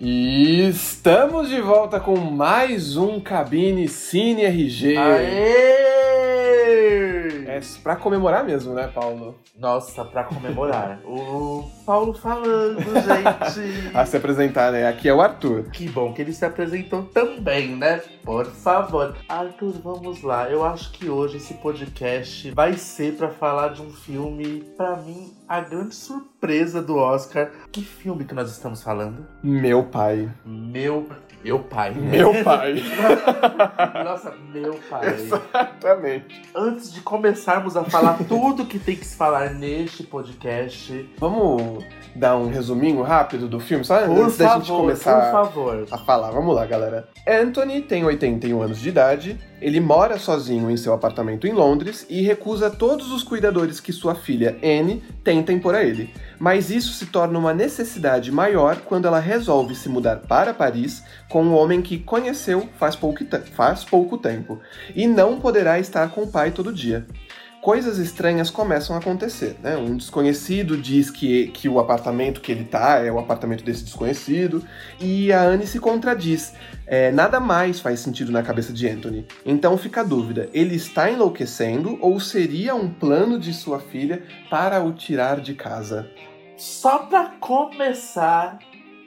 E estamos de volta com mais um Cabine Cine RG. Aê! Pra comemorar mesmo, né, Paulo? Nossa, pra comemorar. o Paulo falando, gente. A se apresentar, né? Aqui é o Arthur. Que bom que ele se apresentou também, né? Por favor. Arthur, vamos lá. Eu acho que hoje esse podcast vai ser pra falar de um filme, pra mim, a grande surpresa do Oscar. Que filme que nós estamos falando? Meu pai. Meu. Meu pai. né? Meu pai. Nossa, meu pai. Exatamente. Antes de começarmos a falar tudo que tem que se falar neste podcast, Vamos dar um resuminho rápido do filme, só por antes da gente favor, começar por favor. a falar. Vamos lá, galera. Anthony tem 81 anos de idade, ele mora sozinho em seu apartamento em Londres e recusa todos os cuidadores que sua filha Anne tentem por ele. Mas isso se torna uma necessidade maior quando ela resolve se mudar para Paris com um homem que conheceu faz pouco, faz pouco tempo e não poderá estar com o pai todo dia. Coisas estranhas começam a acontecer, né? Um desconhecido diz que, que o apartamento que ele tá é o apartamento desse desconhecido, e a Anne se contradiz. É, nada mais faz sentido na cabeça de Anthony. Então fica a dúvida: ele está enlouquecendo ou seria um plano de sua filha para o tirar de casa? Só pra começar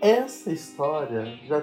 essa história, já,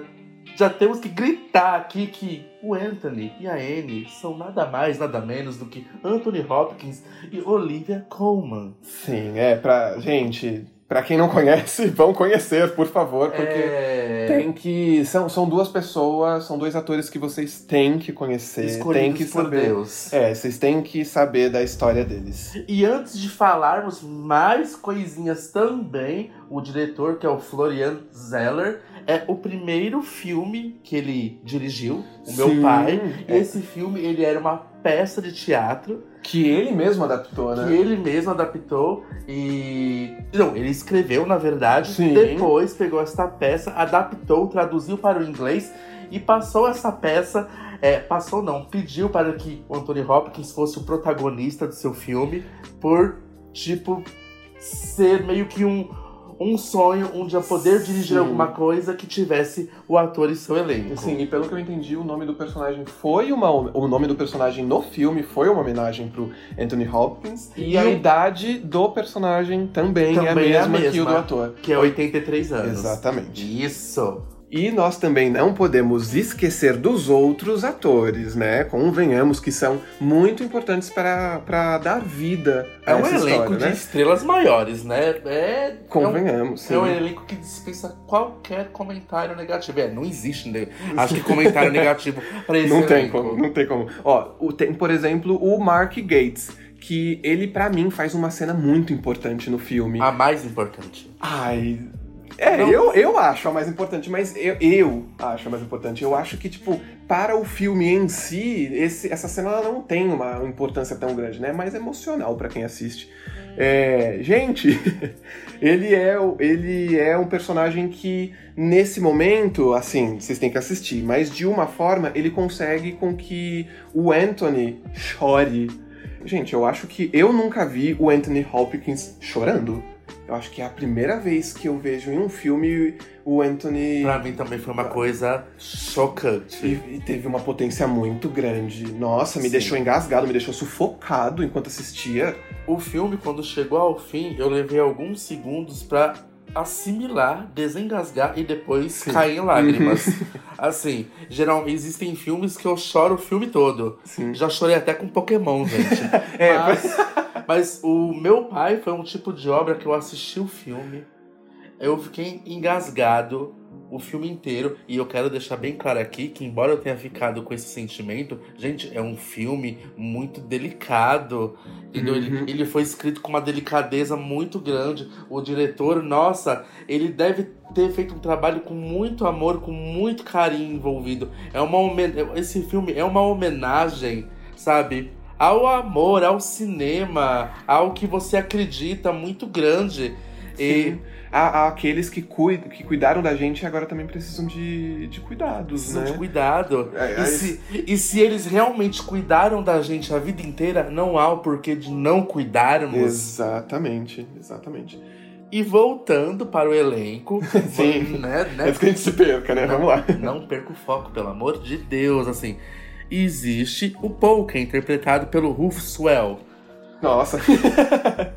já temos que gritar aqui que o Anthony e a Anne são nada mais, nada menos do que Anthony Hopkins e Olivia Colman. Sim, é pra. Gente, pra quem não conhece, vão conhecer, por favor, porque. é... Tem que. São, são duas pessoas, são dois atores que vocês têm que conhecer, têm escolhidos que por saber. Deus. É, vocês têm que saber da história deles. E antes de falarmos mais coisinhas também, o diretor, que é o Florian Zeller, é o primeiro filme que ele dirigiu, o meu Sim, pai. é. Esse filme, ele era uma peça de teatro Que ele mesmo adaptou, que né? ele mesmo adaptou e... Não, ele escreveu, na verdade, Sim. depois pegou essa peça, adaptou, traduziu para o inglês e passou essa peça... É, passou não, pediu para que o Anthony Hopkins fosse o protagonista do seu filme por, tipo, ser meio que um, um sonho, um dia poder dirigir Sim. alguma coisa que tivesse o ator em seu elenco. Sim, e pelo que eu entendi, o nome do personagem foi uma. O nome do personagem no filme foi uma homenagem pro Anthony Hopkins. E, E a idade do personagem também, Também é a mesma que o do ator. Que é 83 anos. Exatamente. Isso. E nós também não podemos esquecer dos outros atores, né? Convenhamos que são muito importantes para para dar vida a É um essa elenco história, de né? estrelas maiores, né? É, é um, Convenhamos, sim. é um elenco que dispensa qualquer comentário negativo. É, não existe, né? acho que comentário negativo pra esse Não tem elenco. como, não tem como. Ó, tem, por exemplo, o Mark Gates, que ele, pra mim, faz uma cena muito importante no filme. A mais importante. Ai. É, Não. eu, eu acho a mais importante, mas eu, eu acho a mais importante. Eu acho que, tipo, para o filme em si, esse, essa cena ela não tem uma importância tão grande, né? É mais emocional pra quem assiste. É, gente, ele é, ele é um personagem que, nesse momento, assim, vocês têm que assistir, mas de uma forma ele consegue com que o Anthony chore. Gente, eu acho que eu nunca vi o Anthony Hopkins chorando. Eu acho que é a primeira vez que eu vejo em um filme o Anthony. Pra mim também foi uma coisa chocante. E, e teve uma potência muito grande. Nossa, me Sim. deixou engasgado, me deixou sufocado enquanto assistia. O filme, quando chegou ao fim, eu levei alguns segundos pra assimilar, desengasgar e depois Sim. cair em lágrimas. assim, geral, existem filmes que eu choro o filme todo. Sim. Já chorei até com Pokémon, gente. É, mas, mas o meu pai foi um tipo de obra que eu assisti o filme, eu fiquei engasgado o filme inteiro e eu quero deixar bem claro aqui que embora eu tenha ficado com esse sentimento, gente, é um filme muito delicado. entendeu? Ele, Uhum. ele foi escrito com uma delicadeza muito grande. O diretor, nossa, ele deve ter feito um trabalho com muito amor, com muito carinho envolvido. É uma esse filme é uma homenagem, sabe? Ao amor, ao cinema, ao que você acredita muito grande. E Sim. Há, há aqueles que, cuidam, que cuidaram da gente e agora também precisam de, de cuidados, precisam né? de cuidado. É, E aí- se, e se eles realmente cuidaram da gente a vida inteira, não há o porquê de não cuidarmos. Exatamente, exatamente. E voltando para o elenco, Sim. né, né, Antes que a gente se perca, né? Vamos lá. não perca o foco, pelo amor de Deus, assim. Existe o é interpretado pelo Rufus Swell. Nossa.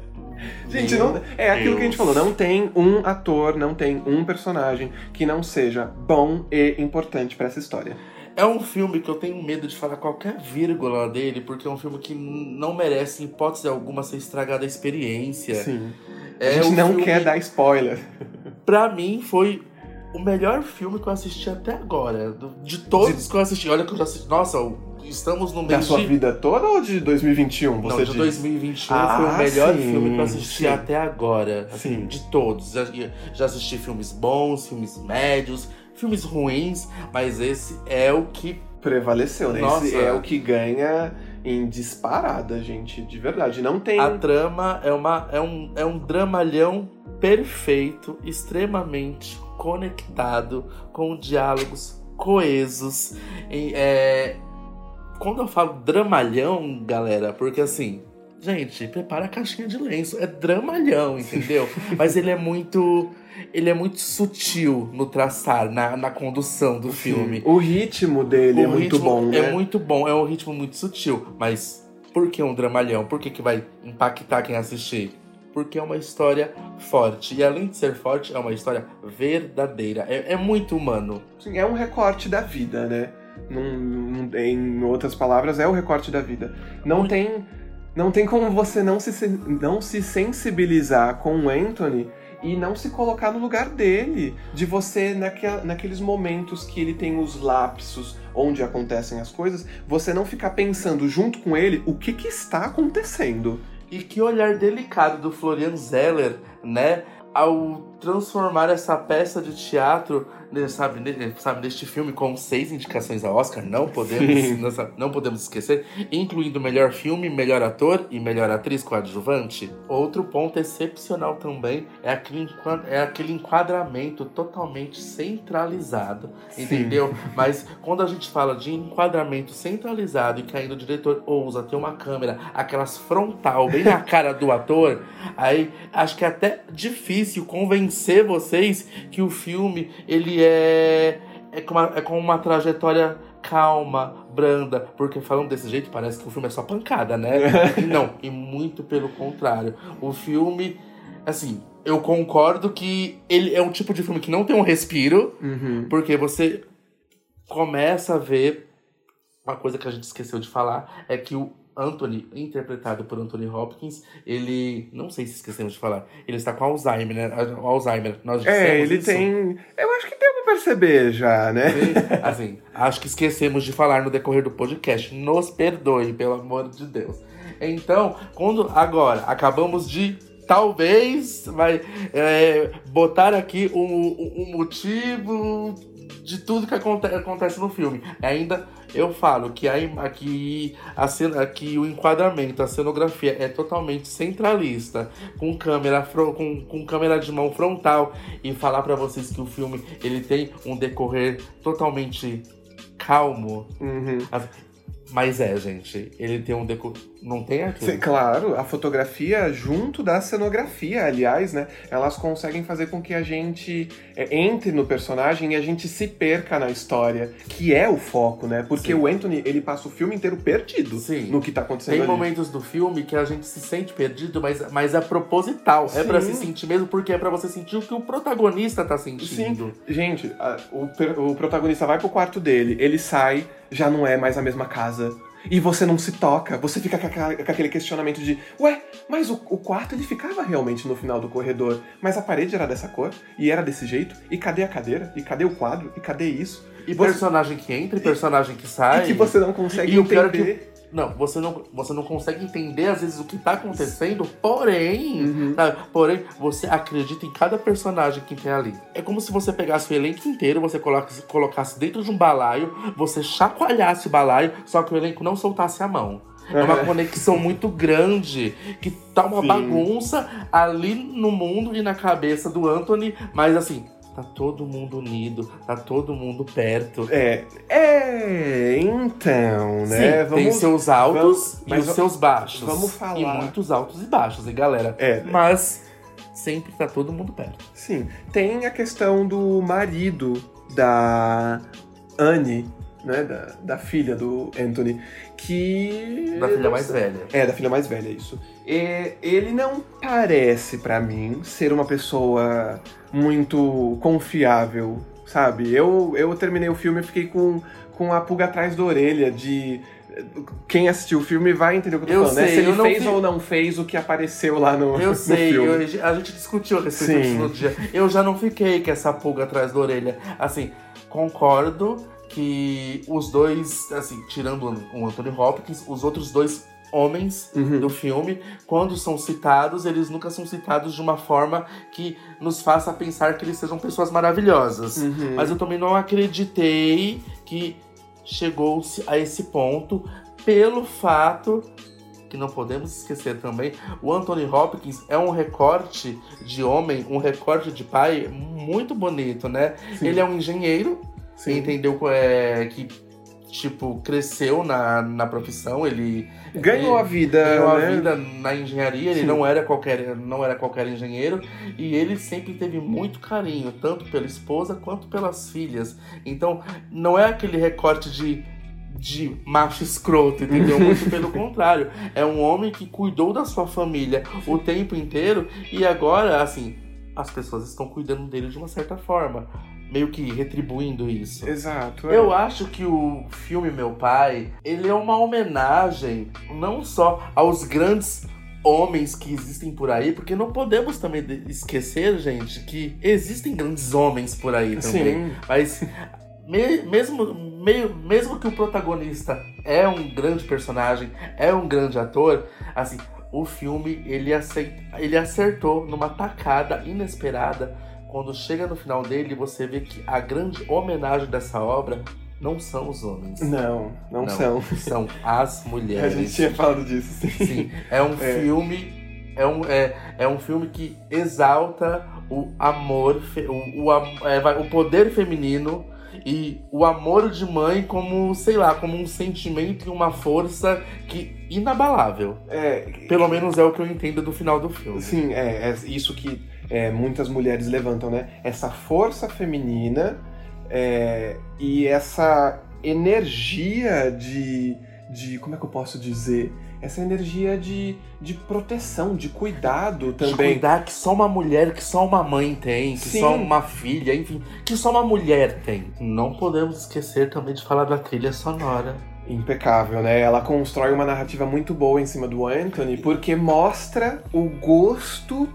Gente, Meu não, é aquilo que a gente Deus. falou, não tem um ator, não tem um personagem que não seja bom e importante pra essa história. É um filme que eu tenho medo de falar qualquer vírgula dele, porque é um filme que não merece, em hipótese alguma, ser estragada a experiência. Sim. É a gente um não filme- quer dar spoiler. Pra mim, foi o melhor filme que eu assisti até agora. De todos que eu assisti. Olha que eu já assisti. Nossa, estamos no Da mês sua de. vida toda ou de 2021, Não, você de diz? 2021 Ah, foi o melhor sim, filme que eu assisti sim. até agora. Assim, Sim. de todos. Já, já assisti filmes bons, filmes médios, filmes ruins, mas esse é o que. Prevaleceu, né? Nossa. Esse é o que ganha em disparada, gente, de verdade. Não tem... A trama é, uma, é, um, é um dramalhão perfeito, extremamente conectado, com diálogos coesos. E, é, quando eu falo dramalhão, galera, porque assim, gente, prepara a caixinha de lenço. É dramalhão, entendeu? Mas ele é muito. Ele é muito sutil no traçar, na, na condução do filme. O ritmo dele é O muito ritmo bom, né? É muito bom, é um ritmo muito sutil. Mas por que um dramalhão? Por que, que vai impactar quem assistir? Porque é uma história forte. E além de ser forte, é uma história verdadeira. É, é muito humano. Sim, é um recorte da vida, né? Num- num- em outras palavras, é o recorte da vida. Não Muito. tem, não tem como você não se, não se sensibilizar com o Anthony e não se colocar no lugar dele. De você, naquela, naqueles momentos que ele tem os lapsos onde acontecem as coisas, você não ficar pensando junto com ele o que, que está acontecendo. E que olhar delicado do Florian Zeller, né? Ao transformar essa peça de teatro, sabe, ne- sabe, neste filme com seis indicações ao Oscar, não podemos, não podemos esquecer, incluindo melhor filme, melhor ator e melhor atriz coadjuvante. Outro ponto excepcional também é aquele, é aquele enquadramento totalmente centralizado, Sim. entendeu? Mas quando a gente fala de enquadramento centralizado e que ainda o diretor ousa ter uma câmera, aquelas frontal, bem na cara do ator, aí acho que é até difícil convencer vocês que o filme ele é, é, com, uma, é com uma trajetória calma, branda, porque falando desse jeito parece que o filme é só pancada, né? E não, e muito pelo contrário. O filme, assim, eu concordo que ele é um tipo de filme que não tem um respiro, Uhum. porque você começa a ver uma coisa que a gente esqueceu de falar é que o Anthony, interpretado por Anthony Hopkins, ele. Não sei se esquecemos de falar. Ele está com Alzheimer, né? Alzheimer. Nós É, ele isso. tem. Eu acho que deu pra perceber já, né? Assim, acho que esquecemos de falar no decorrer do podcast. Nos perdoe, pelo amor de Deus. Então, quando agora acabamos de talvez vai é, botar aqui um, um motivo de tudo que aconte- acontece no filme. Ainda eu falo que a, que a cena, que o enquadramento, a cenografia é totalmente centralista, com câmera com, com câmera de mão frontal e falar pra vocês que o filme ele tem um decorrer totalmente calmo. Uhum. Mas é, gente, ele tem um decorrer. Não tem aqui. Sim, claro, a fotografia junto da cenografia, aliás, né? Elas conseguem fazer com que a gente é, entre no personagem e a gente se perca na história, que é o foco, né? Porque Sim. o Anthony, ele passa o filme inteiro perdido Sim. no que tá acontecendo Tem ali. momentos do filme que a gente se sente perdido, mas, mas é proposital. É pra Sim. se sentir mesmo, porque é pra você sentir o que o protagonista tá sentindo. Gente, a- o, o protagonista vai pro quarto dele, ele sai, já não é mais a mesma casa. E você não se toca, você fica com, aquele questionamento de Ué, mas o, o quarto ele ficava realmente no final do corredor, mas a parede era dessa cor, e era desse jeito, e cadê a cadeira? E cadê o quadro? E cadê isso? E Você- personagem que entra e personagem que sai. E que você não consegue E o pior é que- entender. Não, você não, você não consegue entender às vezes o que tá acontecendo, porém, Uhum. sabe? porém, você acredita em cada personagem que tem ali. É como se você pegasse o elenco inteiro, você colocasse, colocasse dentro de um balaio, você chacoalhasse o balaio, só que o elenco não soltasse a mão. É uma Uhum. conexão muito grande, que tá uma Sim. bagunça ali no mundo e na cabeça do Anthony, mas assim, tá todo mundo unido, tá todo mundo perto. É, é, então, né? Sim, tem seus altos vamos- e os seus baixos. vamos falar- E muitos altos e baixos, hein, galera? É. Mas sempre tá todo mundo perto. Sim. Tem a questão do marido da Anne, né? Da, da filha do Anthony, que. Da filha mais velha. É, da filha mais velha, isso. E ele não parece, pra mim, ser uma pessoa muito confiável, sabe? Eu, eu terminei o filme e fiquei com, com a pulga atrás da orelha de. Quem assistiu o filme vai entender o que eu tô Eu falando, né? sei, Se ele fez vi- ou não fez o que apareceu lá no, Eu no sei, filme. eu- a gente discutiu a respeito Sim. disso no dia. Eu já não fiquei com essa pulga atrás da orelha. Assim, concordo que os dois, assim, tirando o Anthony Hopkins, os outros dois homens Uhum. do filme, quando são citados, eles nunca são citados de uma forma que nos faça pensar que eles sejam pessoas maravilhosas. Uhum. Mas eu também não acreditei que chegou-se a esse ponto pelo fato que não podemos esquecer também, o Anthony Hopkins é um recorte de homem, um recorte de pai muito bonito, né? Sim. Ele é um engenheiro, Sim. entendeu é, que tipo cresceu na, na profissão, ele Ganhou ele a vida, ganhou a né? vida na engenharia, ele Sim. não era qualquer não era qualquer engenheiro e ele sempre teve muito carinho, tanto pela esposa quanto pelas filhas. Então, não é aquele recorte de de macho escroto, entendeu? Muito pelo contrário. É um homem que cuidou da sua família o tempo inteiro e agora, assim, as pessoas estão cuidando dele de uma certa forma, meio que retribuindo isso. Exato. é. Eu acho que o filme Meu Pai, ele é uma homenagem não só aos grandes homens que existem por aí, porque não podemos também esquecer, gente, que existem grandes homens por aí também. Sim. Mas me- mesmo, meio, mesmo que o protagonista é um grande personagem, é um grande ator, assim, o filme ele, ele acertou numa tacada inesperada. Quando chega no final dele, você vê que a grande homenagem dessa obra não são os homens. Não, não, Não. são. São as A mulheres. gente tinha falado disso, sim. Sim, é um É. filme. É um, é, é um filme que exalta o amor, o, o, é, o poder feminino e o amor de mãe como, sei lá, como um sentimento e uma força que inabalável. É, Pelo menos é o que eu entendo do final do filme. Sim, é, é isso que é, muitas mulheres levantam, né? Essa força feminina é, e essa energia de, de. Como é que eu posso dizer? Essa energia de, de proteção, de cuidado De também. cuidar que só uma mulher, que só uma mãe tem, que Sim. só uma filha, enfim, que só uma mulher tem. Não podemos esquecer também de falar da trilha sonora. Impecável, né? Ela constrói uma narrativa muito boa em cima do Anthony, porque mostra o gosto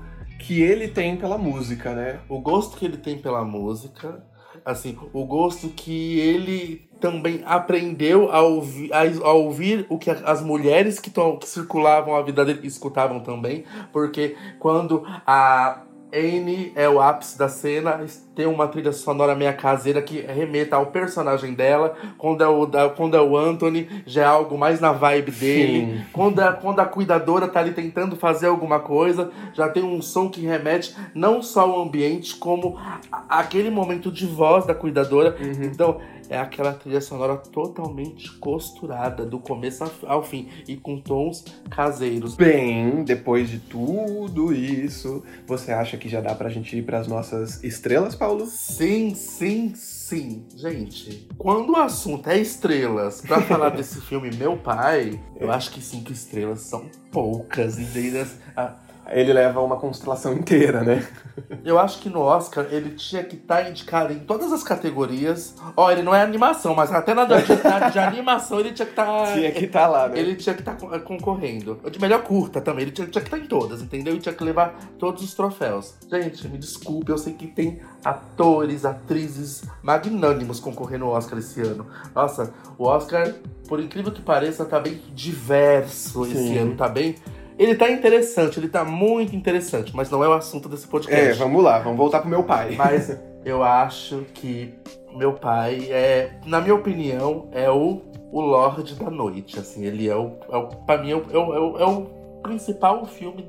que ele tem pela música, né? o gosto que ele tem pela música, assim, o gosto que ele também aprendeu a ouvir, a, a ouvir o que as mulheres que, tão- que circulavam a vida dele escutavam também, porque quando a Anne é o ápice da cena, tem uma trilha sonora meia caseira que remeta ao personagem dela, quando é o, da- quando é o Anthony, já é algo mais na vibe dele, Sim. quando a, quando a cuidadora tá ali tentando fazer alguma coisa, já tem um som que remete não só ao ambiente, como a- aquele momento de voz da cuidadora. Uhum. Então, é aquela trilha sonora totalmente costurada, do começo ao- fim, e com tons caseiros. Bem, depois de tudo isso, você acha que já dá pra gente ir pras nossas estrelas, Paulo? Sim, sim, sim. Gente, quando o assunto é estrelas, pra falar desse filme Meu Pai, eu acho que cinco estrelas são poucas. E ah, Ele leva uma constelação inteira, né? Eu acho que no Oscar ele tinha que estar indicado em todas as categorias. Ó, ele não é animação, mas até na de, de animação ele tinha que estar. Tinha que estar lá, né? Ele tinha que estar concorrendo. De melhor curta também, ele tinha, tinha que estar em todas, entendeu? E tinha que levar todos os troféus. Gente, me desculpe, eu sei que tem atores, atrizes magnânimos concorrendo ao Oscar esse ano. Nossa, o Oscar, por incrível que pareça, tá bem diverso esse Sim. ano, tá bem. Ele tá interessante, ele tá muito interessante, mas não é o assunto desse podcast. É, vamos lá, vamos voltar pro meu pai. Mas eu acho que meu pai é, na minha opinião, é o, o Lorde da Noite. Assim, ele é o, é o pra mim, é o, é o, é o- é principal filme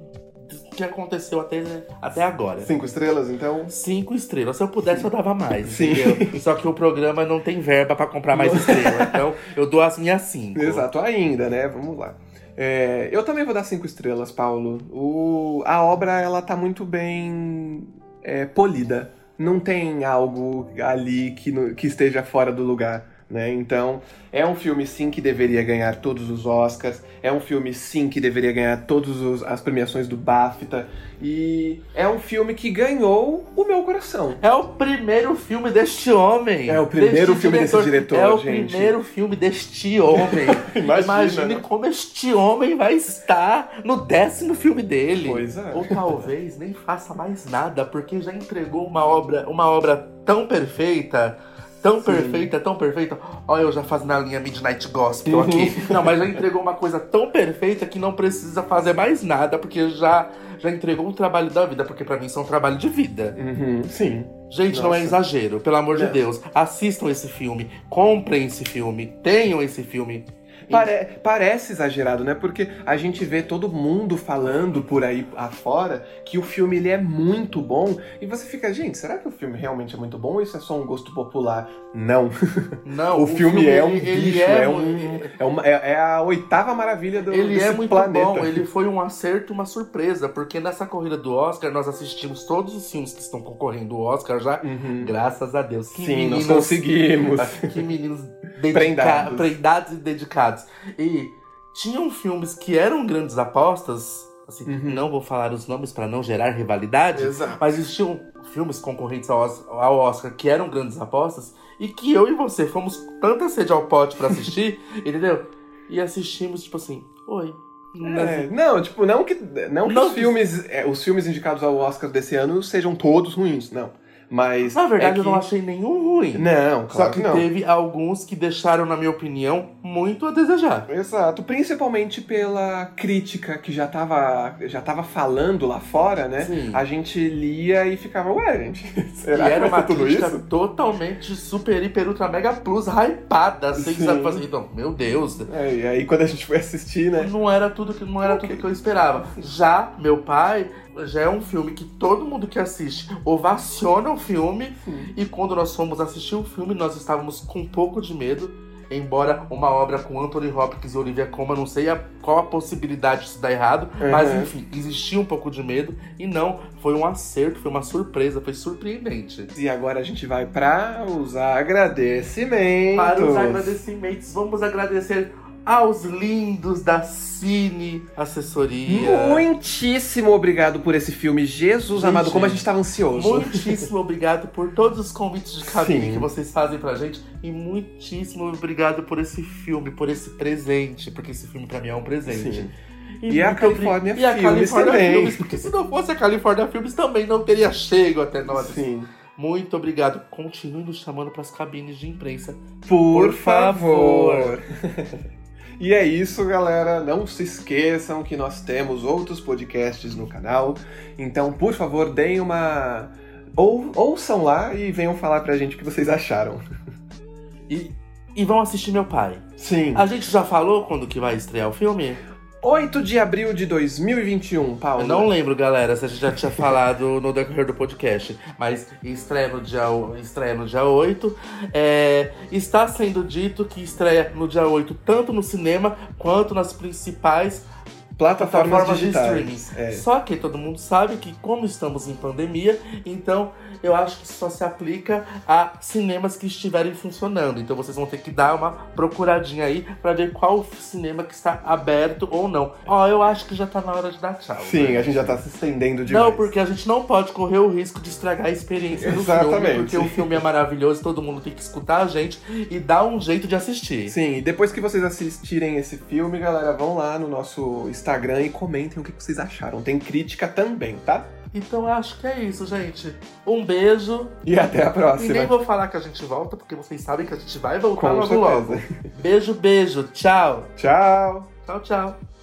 que aconteceu até, até agora. Cinco estrelas, então? Cinco estrelas. Se eu pudesse, eu dava mais, Sim. entendeu? Só que o programa não tem verba pra comprar mais estrelas. Então, eu dou as minhas cinco. Exato, ainda, né? Vamos lá. É, eu também vou dar cinco estrelas, Paulo. O, a obra, ela tá muito bem é, polida. Não tem algo ali que, no- que esteja fora do lugar. Né? Então, é um filme sim que deveria ganhar todos os Oscars, é um filme sim que deveria ganhar todas as premiações do BAFTA, e é um filme que ganhou o meu coração. É o primeiro filme deste homem. É o primeiro Deste filme desse diretor, É o gente. primeiro filme deste homem. Imagina, Imagine como este homem vai estar no décimo filme dele. Pois é. Ou talvez nem faça mais nada, porque já entregou uma obra, uma obra tão perfeita. Tão Sim. perfeita, tão perfeita. Olha, eu já fazendo a linha Midnight Gospel Uhum. aqui. Não, mas já entregou uma coisa tão perfeita que não precisa fazer mais nada, porque já, já entregou um trabalho da vida, porque pra mim isso é um trabalho de vida. Uhum, sim. Gente, não é Nossa. exagero, pelo amor de Não. Deus. Assistam esse filme, comprem esse filme, tenham esse filme. Pare- parece exagerado, né? Porque a gente vê todo mundo falando por aí afora que o filme ele é muito bom e você fica, gente, será que o filme realmente é muito bom ou isso é só um gosto popular? Não. Não, O, filme, é um ele bicho, é é, um, é, uma- é- é a oitava maravilha do Ele é muito planeta. bom, ele foi um acerto, uma surpresa, porque nessa corrida do Oscar nós assistimos todos os filmes que estão concorrendo ao Oscar já, Uhum. graças a Deus. Que Sim, meninos, nós conseguimos. que meninos dedica- Prendados. prendados e dedicados. E tinham filmes que eram grandes apostas, assim, Uhum. não vou falar os nomes para não gerar rivalidade, Exato. mas existiam filmes concorrentes ao ao Oscar que eram grandes apostas e que eu e você fomos tanta sede ao pote pra assistir, entendeu? E assistimos, tipo assim, oi. É, não, tipo, não que, não que Não os, filmes, é, os filmes indicados ao Oscar desse ano sejam todos ruins, não. Mas. Na verdade, é eu não que- achei nenhum ruim. Não, Só claro que que não. teve alguns que deixaram, na minha opinião, muito a desejar. Exato, principalmente pela crítica que já tava, já tava falando lá fora, né? Sim. A gente lia e ficava, ué, gente, E será era que vai uma tudo crítica isso? totalmente super, hiper, ultra, mega plus, hypada, assim, Sim. sabe? Assim, então, meu Deus, É, e aí quando a gente foi assistir, né? não era tudo que não era tudo que eu esperava. Já meu pai já é um filme que todo mundo que assiste ovaciona o filme e quando nós fomos assistir o filme nós estávamos com um pouco de medo. Embora uma obra com Anthony Hopkins e Olivia Colman, não sei a- qual a possibilidade disso dar errado, mas Uhum. enfim, existia um pouco de medo e não, foi um acerto, foi uma surpresa, foi surpreendente. E agora a gente vai para os agradecimentos. Para os agradecimentos, vamos agradecer aos lindos da Cine Assessoria. Muitíssimo obrigado por esse filme, Jesus Gente, amado, como a gente estava ansioso. Muitíssimo obrigado por todos os convites de cabine Sim. que vocês fazem pra gente. E muitíssimo obrigado por esse filme, por esse presente. Porque esse filme pra mim é um presente. Sim. E a obri- e a Filmes California também. Filmes, porque se não fosse a California Filmes também não teria chego até nós. Sim. Muito obrigado. Continue nos chamando pras cabines de imprensa. Por, Por favor. e é isso, galera. Não se esqueçam que nós temos outros podcasts no canal. Então, por favor, deem uma. Ou, ouçam lá e venham falar pra gente o que vocês acharam. E, e vão assistir meu pai. Sim. A gente já falou quando que vai estrear o filme? 8 de abril de 2021, Paulo. Eu não lembro, galera, se a gente já tinha falado no decorrer do podcast. Mas estreia no dia, estreia no dia 8. É, está sendo dito que estreia no dia 8 tanto no cinema quanto nas principais Plataformas, plataformas de digitais. streaming. É. Só que todo mundo sabe que, como estamos em pandemia, então eu acho que só se aplica a cinemas que estiverem funcionando. Então vocês vão ter que dar uma procuradinha aí pra ver qual cinema que está aberto ou não. Ó, eu acho que já tá na hora de dar tchau. Sim, né? a gente já tá se estendendo demais. Não, porque a gente não pode correr o risco de estragar a experiência do filme, Exatamente. porque o filme é maravilhoso, todo mundo tem que escutar a gente e dar um jeito de assistir. Sim, e depois que vocês assistirem esse filme, galera, vão lá no nosso Instagram e comentem o que vocês acharam. Tem crítica também, tá? Então acho que é isso, gente. Um beijo. E até a E próxima. nem vou falar que a gente volta, porque vocês sabem que a gente vai voltar Com logo certeza. logo. Beijo, beijo. Tchau. Tchau. Tchau, tchau.